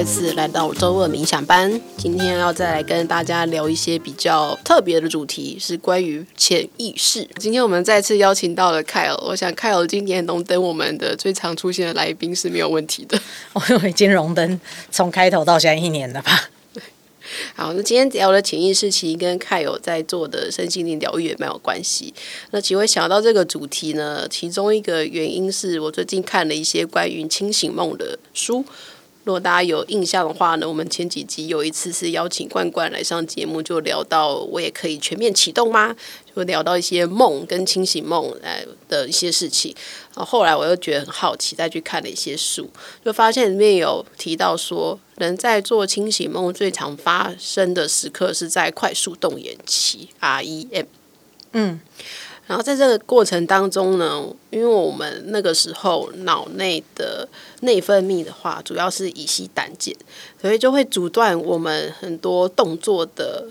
再次来到周二冥想班，今天要再来跟大家聊一些比较特别的主题，是关于潜意识。今天我们再次邀请到了凯尔我想凯尔今年荣登我们的最常出现的来宾是没有问题的。我已经荣登从开头到现在一年了吧？好，那今天聊的潜意识其实跟 Kyle 在做的身心灵疗愈也蛮有关系。那其实想到这个主题呢，其中一个原因是我最近看了一些关于清醒梦的书。如果大家有印象的话呢，我们前几集有一次是邀请冠冠来上节目，就聊到我也可以全面启动吗？就聊到一些梦跟清醒梦来的一些事情。然后后来我又觉得很好奇，再去看了一些书，就发现里面有提到说，人在做清醒梦最常发生的时刻是在快速动眼期 （REM）。嗯。然后在这个过程当中呢，因为我们那个时候脑内的内分泌的话，主要是乙烯胆碱，所以就会阻断我们很多动作的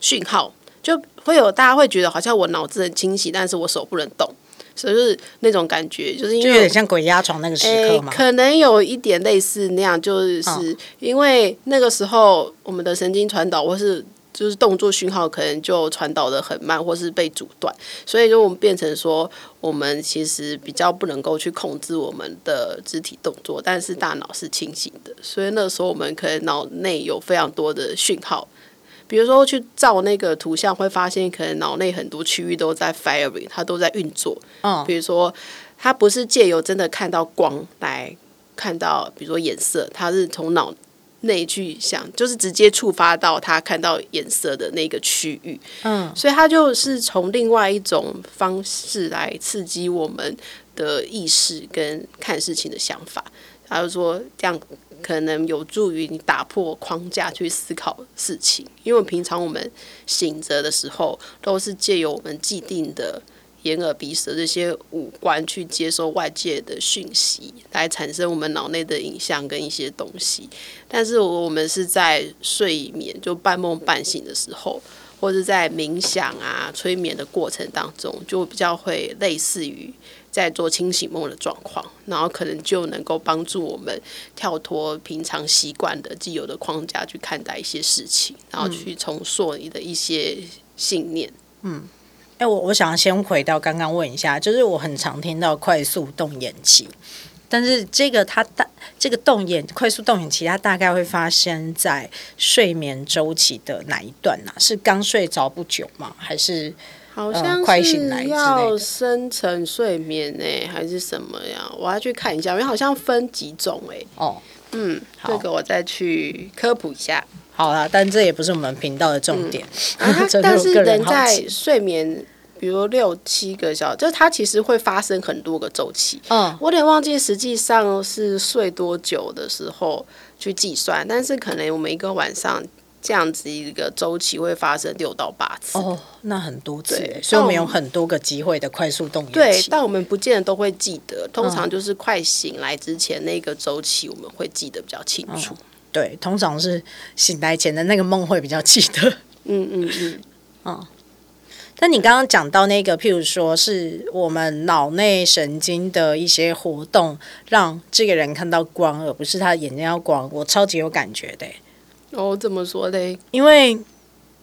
讯号，就会有大家会觉得好像我脑子很清晰，但是我手不能动，所以就是那种感觉，就是因为就有点像鬼压床那个时刻嘛，可能有一点类似那样，就是因为那个时候我们的神经传导或是。就是动作讯号可能就传导的很慢，或是被阻断，所以就我们变成说，我们其实比较不能够去控制我们的肢体动作，但是大脑是清醒的，所以那时候我们可能脑内有非常多的讯号，比如说去照那个图像，会发现可能脑内很多区域都在 firing，它都在运作。嗯，比如说它不是借由真的看到光来看到，比如说颜色，它是从脑。内去想，就是直接触发到他看到颜色的那个区域，嗯，所以他就是从另外一种方式来刺激我们的意识跟看事情的想法。他就说这样可能有助于你打破框架去思考事情，因为平常我们醒着的时候都是借由我们既定的。眼耳鼻舌这些五官去接收外界的讯息，来产生我们脑内的影像跟一些东西。但是我们是在睡眠，就半梦半醒的时候，或者在冥想啊、催眠的过程当中，就比较会类似于在做清醒梦的状况，然后可能就能够帮助我们跳脱平常习惯的既有的框架去看待一些事情，然后去重塑你的一些信念。嗯。哎，我我想先回到刚刚问一下，就是我很常听到快速动眼期，但是这个它大这个动眼快速动眼期，它大概会发生在睡眠周期的哪一段呢、啊？是刚睡着不久吗？还是好像快醒来要深层睡眠呢？还是什么呀？我要去看一下，因为好像分几种哎。哦，嗯，这个我再去科普一下。好啦，但这也不是我们频道的重点。嗯啊、但是人在睡眠，比如六七个小时，就是它其实会发生很多个周期。嗯，我有点忘记实际上是睡多久的时候去计算，但是可能我们一个晚上这样子一个周期会发生六到八次。哦，那很多次，所以我们有很多个机会的快速动眼。对，但我们不见得都会记得，通常就是快醒来之前那个周期我们会记得比较清楚。嗯对，通常是醒来前的那个梦会比较记得。嗯嗯嗯。嗯，但你刚刚讲到那个，譬如说是我们脑内神经的一些活动，让这个人看到光，而不是他眼睛要光，我超级有感觉的。哦，怎么说嘞？因为，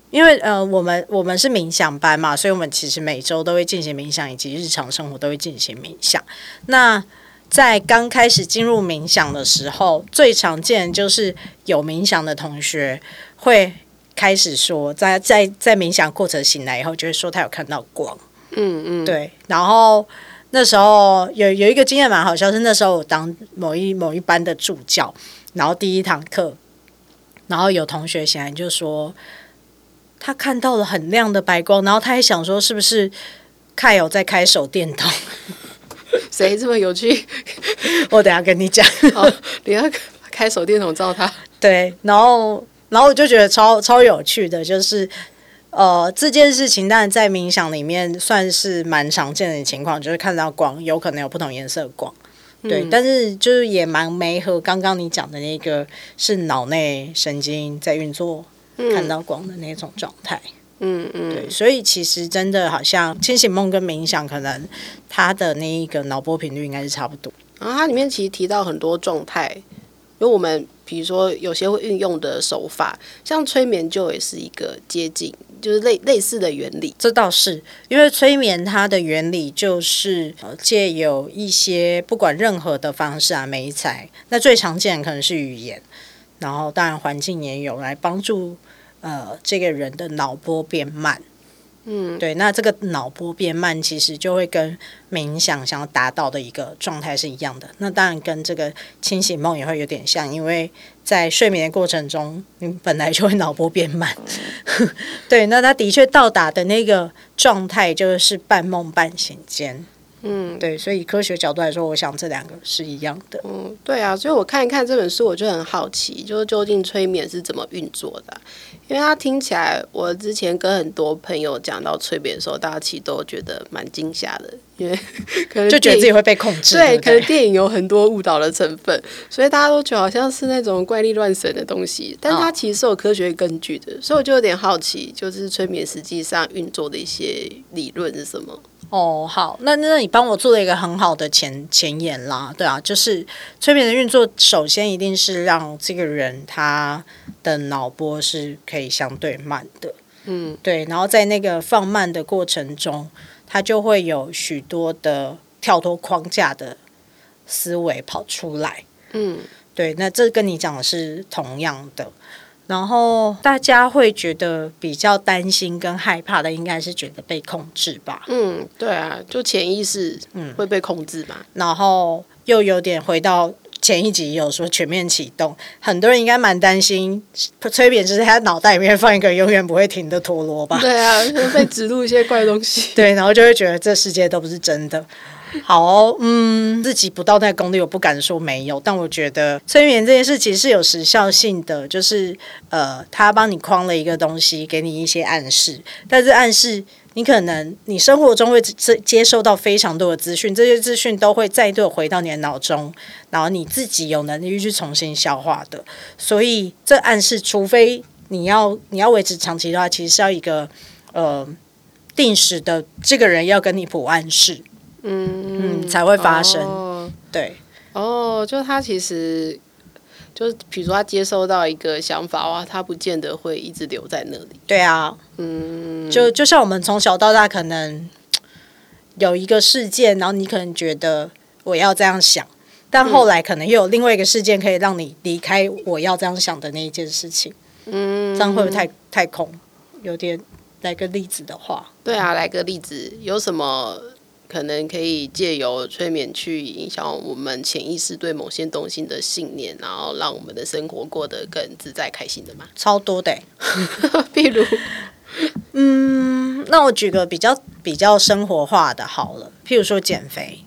因为呃，我们我们是冥想班嘛，所以我们其实每周都会进行冥想，以及日常生活都会进行冥想。那在刚开始进入冥想的时候，最常见就是有冥想的同学会开始说，在在在冥想过程醒来以后，就会说他有看到光。嗯嗯，对。然后那时候有有一个经验蛮好笑，是那时候我当某一某一班的助教，然后第一堂课，然后有同学醒来就说他看到了很亮的白光，然后他还想说是不是 Kyle 在开手电筒。谁这么有趣？我等下跟你讲。好，你要开手电筒照他。对，然后，然后我就觉得超超有趣的，就是呃，这件事情当然在冥想里面算是蛮常见的情况，就是看到光，有可能有不同颜色的光。对，嗯、但是就是也蛮没和刚刚你讲的那个是脑内神经在运作，看到光的那种状态。嗯嗯，对，所以其实真的好像清醒梦跟冥想，可能它的那一个脑波频率应该是差不多。然后它里面其实提到很多状态，因为我们比如说有些会运用的手法，像催眠就也是一个接近，就是类类似的原理。这倒是因为催眠它的原理就是借有一些不管任何的方式啊，媒材，那最常见的可能是语言，然后当然环境也有来帮助呃这个人的脑波变慢。嗯，对，那这个脑波变慢，其实就会跟冥想想要达到的一个状态是一样的。那当然跟这个清醒梦也会有点像，因为在睡眠的过程中，你本来就会脑波变慢。嗯、对，那他的确到达的那个状态就是半梦半醒间。嗯，对，所以科学角度来说，我想这两个是一样的。嗯，对啊，所以我看一看这本书，我就很好奇，就是究竟催眠是怎么运作的？因为它听起来，我之前跟很多朋友讲到催眠的时候，大家其实都觉得蛮惊吓的，因为 可能就觉得自己会被控制。对，可能电影有很多误导的成分，所以大家都觉得好像是那种怪力乱神的东西，但它其实是有科学根据的，所以我就有点好奇，就是催眠实际上运作的一些理论是什么？哦，好，那那你帮我做了一个很好的前前言啦，对啊，就是催眠的运作，首先一定是让这个人他的脑波是可以相对慢的，嗯，对，然后在那个放慢的过程中，他就会有许多的跳脱框架的思维跑出来，嗯，对，那这跟你讲的是同样的。然后大家会觉得比较担心跟害怕的，应该是觉得被控制吧？嗯，对啊，就潜意识嗯会被控制嘛。然后又有点回到前一集有说全面启动，很多人应该蛮担心催眠就是他脑袋里面放一个永远不会停的陀螺吧？对啊，被植入一些怪东西。对，然后就会觉得这世界都不是真的。好，嗯，自己不到那功力，我不敢说没有，但我觉得催眠这件事其实是有时效性的，就是呃，他帮你框了一个东西，给你一些暗示，但是暗示你可能你生活中会接接受到非常多的资讯，这些资讯都会再度回到你的脑中，然后你自己有能力去重新消化的，所以这暗示，除非你要你要维持长期的话，其实是要一个呃定时的这个人要跟你补暗示。嗯嗯，才会发生。哦、对，哦，就他其实，就是比如说他接收到一个想法哇，他不见得会一直留在那里。对啊，嗯，就就像我们从小到大可能有一个事件，然后你可能觉得我要这样想，但后来可能又有另外一个事件可以让你离开我要这样想的那一件事情。嗯，这样会不会太太空？有点来个例子的话，对啊，来个例子，有什么？可能可以借由催眠去影响我们潜意识对某些东西的信念，然后让我们的生活过得更自在、开心的嘛？超多的，譬如，嗯，那我举个比较比较生活化的好了，譬如说减肥，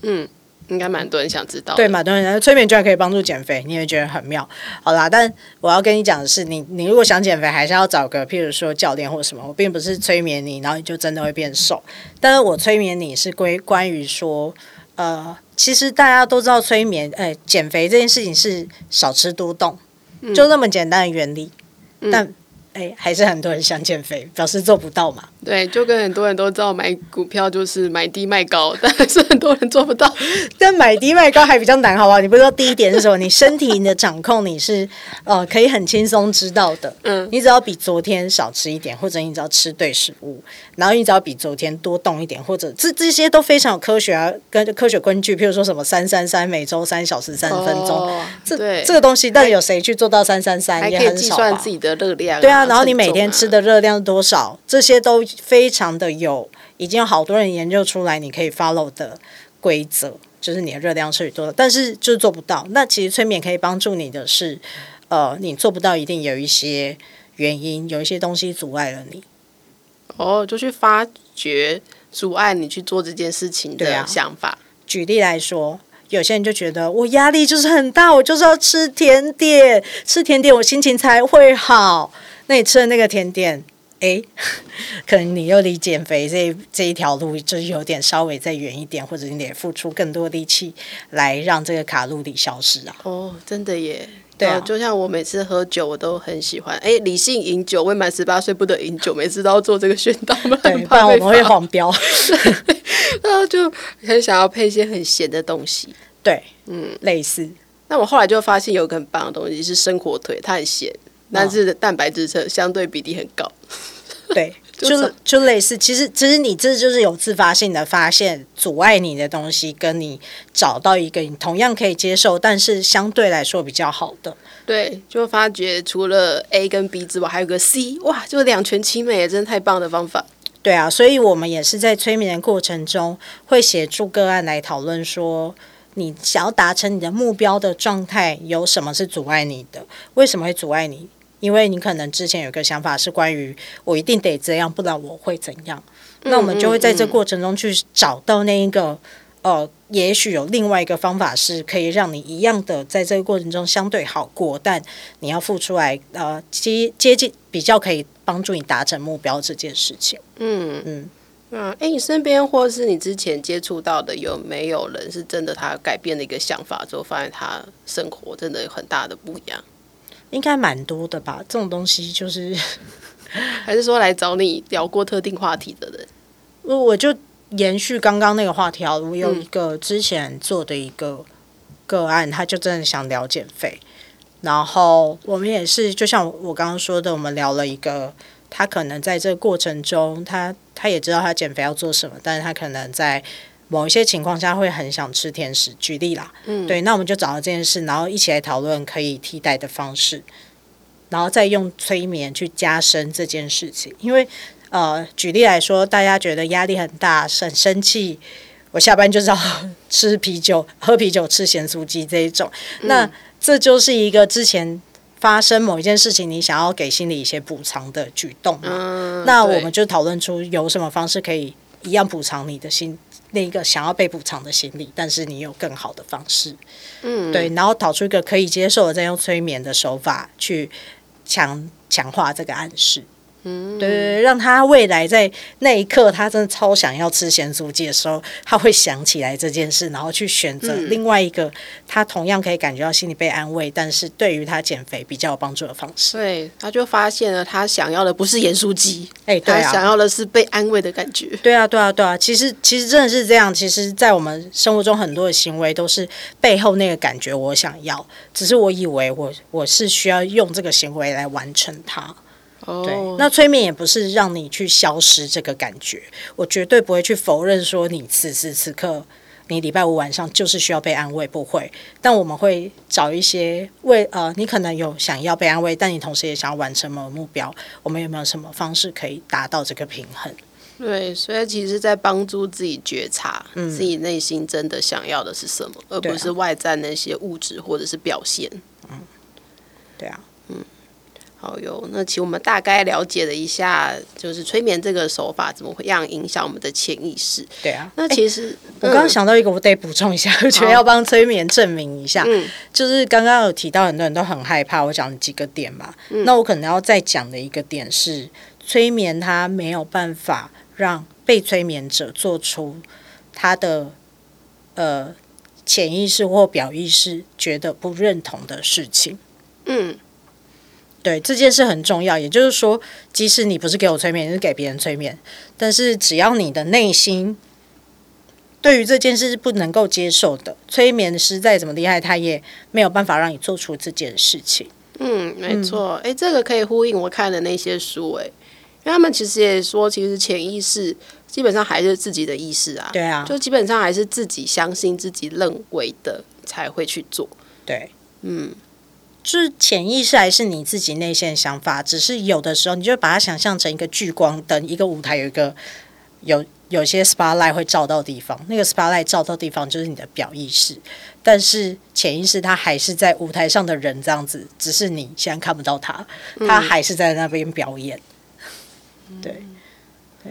嗯。应该蛮多人想知道，对，蛮多人催眠居然可以帮助减肥，你也觉得很妙。好啦，但我要跟你讲的是，你你如果想减肥，还是要找个譬如说教练或什么。我并不是催眠你，然后你就真的会变瘦。但是我催眠你是归关于说，呃，其实大家都知道催眠，哎、呃，减肥这件事情是少吃多动，就那么简单的原理，嗯、但。哎，还是很多人想减肥，表示做不到嘛？对，就跟很多人都知道买股票就是买低卖高，但是很多人做不到。但买低卖高还比较难，好不好？你不知道第一点是什么？你身体的掌控你是呃可以很轻松知道的。嗯，你只要比昨天少吃一点，或者你只要吃对食物，然后你只要比昨天多动一点，或者这这些都非常有科学啊，跟科学根据。譬如说什么三三三，每周三小时三十分钟，哦、这对这个东西，但有谁去做到三三三？也很少。计算自己的热量、啊，对啊。然后你每天吃的热量多少？这些都非常的有，已经有好多人研究出来，你可以 follow 的规则，就是你的热量是多少，但是就是做不到。那其实催眠可以帮助你的是，呃，你做不到，一定有一些原因，有一些东西阻碍了你。哦，就去发掘阻碍你去做这件事情的想法。啊，举例来说，有些人就觉得我压力就是很大，我就是要吃甜点，吃甜点我心情才会好。那你吃的那个甜点，哎，可能你又离减肥这这一条路就是有点稍微再远一点，或者你得付出更多力气来让这个卡路里消失啊。哦，真的耶，对啊，就像我每次喝酒，我都很喜欢，哎，理性饮酒，未满十八岁不得饮酒，每次都要做这个宣导嘛，对，不然我们会黄标。然后就很想要配一些很咸的东西，对，嗯，类似。那我后来就发现有一个很棒的东西是生火腿，它很咸，但是蛋白质测相对比例很高。对，就就类似，其实其实你这就是有自发性的发现阻碍你的东西，跟你找到一个你同样可以接受，但是相对来说比较好的。对，就发觉除了 A 跟 B 之外，还有个 C，哇，就两全其美，真的太棒的方法。对啊，所以我们也是在催眠的过程中，会协助个案来讨论说，你想要达成你的目标的状态，有什么是阻碍你的？为什么会阻碍你？因为你可能之前有个想法是关于我一定得这样，不然我会怎样？那我们就会在这过程中去找到那一个，呃，也许有另外一个方法是可以让你一样的在这个过程中相对好过，但你要付出来，呃，接接近比较可以帮助你达成目标这件事情。嗯嗯嗯，哎，你身边或是你之前接触到的有没有人是真的他改变了一个想法之后，发现他生活真的有很大的不一样？应该蛮多的吧，这种东西就是，还是说来找你聊过特定话题的人？我我就延续刚刚那个话题啊，我有一个之前做的一个个案，他就真的想聊减肥，然后我们也是，就像我刚刚说的，我们聊了一个，他可能在这个过程中，他他也知道他减肥要做什么，但是他可能在。某一些情况下会很想吃甜食，举例啦，嗯，对，那我们就找到这件事，然后一起来讨论可以替代的方式，然后再用催眠去加深这件事情。因为呃，举例来说，大家觉得压力很大，很生气，我下班就是要 吃啤酒、喝啤酒、吃咸酥鸡这一种，嗯，那这就是一个之前发生某一件事情，你想要给心理一些补偿的举动嘛。嗯，那我们就讨论出有什么方式可以一样补偿你的心。那一个想要被补偿的心理，但是你有更好的方式，嗯，对，然后导出一个可以接受的，再用催眠的手法去强强化这个暗示。嗯，对对对，让他未来在那一刻，他真的超想要吃咸酥鸡的时候，他会想起来这件事，然后去选择另外一个他同样可以感觉到心里被安慰，但是对于他减肥比较有帮助的方式。对，他就发现了他想要的不是盐酥鸡，哎，对啊，他想要的是被安慰的感觉。对啊，对啊，对啊，其实其实真的是这样。其实，在我们生活中很多的行为都是背后那个感觉，我想要，只是我以为我我是需要用这个行为来完成它。对，那催眠也不是让你去消失这个感觉，我绝对不会去否认说你此时此刻，你礼拜五晚上就是需要被安慰，不会。但我们会找一些为呃，你可能有想要被安慰，但你同时也想要完成某个目标，我们有没有什么方式可以达到这个平衡？对，所以其实，在帮助自己觉察自己内心真的想要的是什么，嗯、而不是外在那些物质或者是表现。嗯，对啊。好哟，那其实我们大概了解了一下，就是催眠这个手法怎么会让影响我们的潜意识。对啊，那其实、欸嗯、我刚刚想到一个，我得补充一下，我觉得要帮催眠证明一下。嗯，就是刚刚有提到很多人都很害怕，我讲几个点嘛。嗯，那我可能要再讲的一个点是，催眠它没有办法让被催眠者做出他的呃潜意识或表意识觉得不认同的事情。嗯。对，这件事很重要，也就是说，即使你不是给我催眠，是给别人催眠，但是只要你的内心对于这件事是不能够接受的，催眠师再怎么厉害，他也没有办法让你做出这件事情。嗯，没错。哎、嗯，这个可以呼应我看的那些书，哎，因为他们其实也说，其实潜意识基本上还是自己的意识啊。对啊，就基本上还是自己相信、自己认为的才会去做。对，嗯。就是潜意识还是你自己内心的想法，只是有的时候你就把它想象成一个聚光灯，一个舞台有一个有有些 spotlight 会照到地方，那个 spotlight 照到地方就是你的表意识，但是潜意识它还是在舞台上的人这样子，只是你现在看不到他，他还是在那边表演。嗯、对，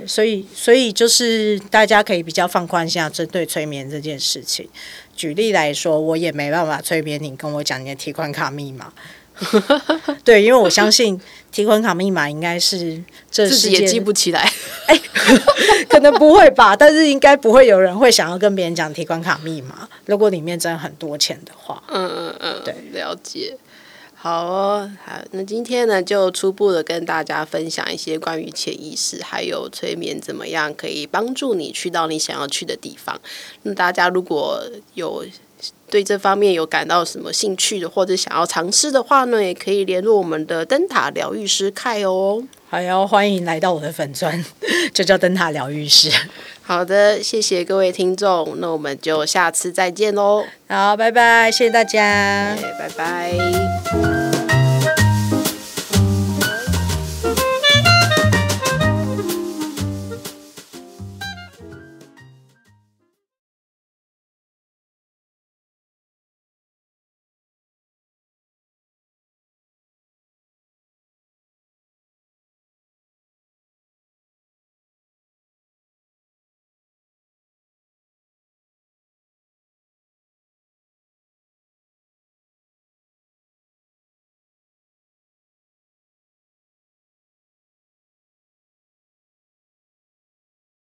所以所以就是大家可以比较放宽一下针对催眠这件事情。举例来说，我也没办法催眠你跟我讲你的提款卡密码。对，因为我相信提款卡密码应该是这世界自己也记不起来。哎，可能不会吧，但是应该不会有人会想要跟别人讲提款卡密码。如果里面真的很多钱的话，嗯嗯嗯，对，了解。好哦，好，那今天呢，就初步的跟大家分享一些关于潜意识，还有催眠怎么样可以帮助你去到你想要去的地方。那大家如果有对这方面有感到什么兴趣的，或者想要尝试的话呢，也可以联络我们的灯塔疗愈师凯哦。还要欢迎来到我的粉砖，就叫灯塔疗愈师。好的，谢谢各位听众，那我们就下次再见喽。好，拜拜，谢谢大家，拜拜。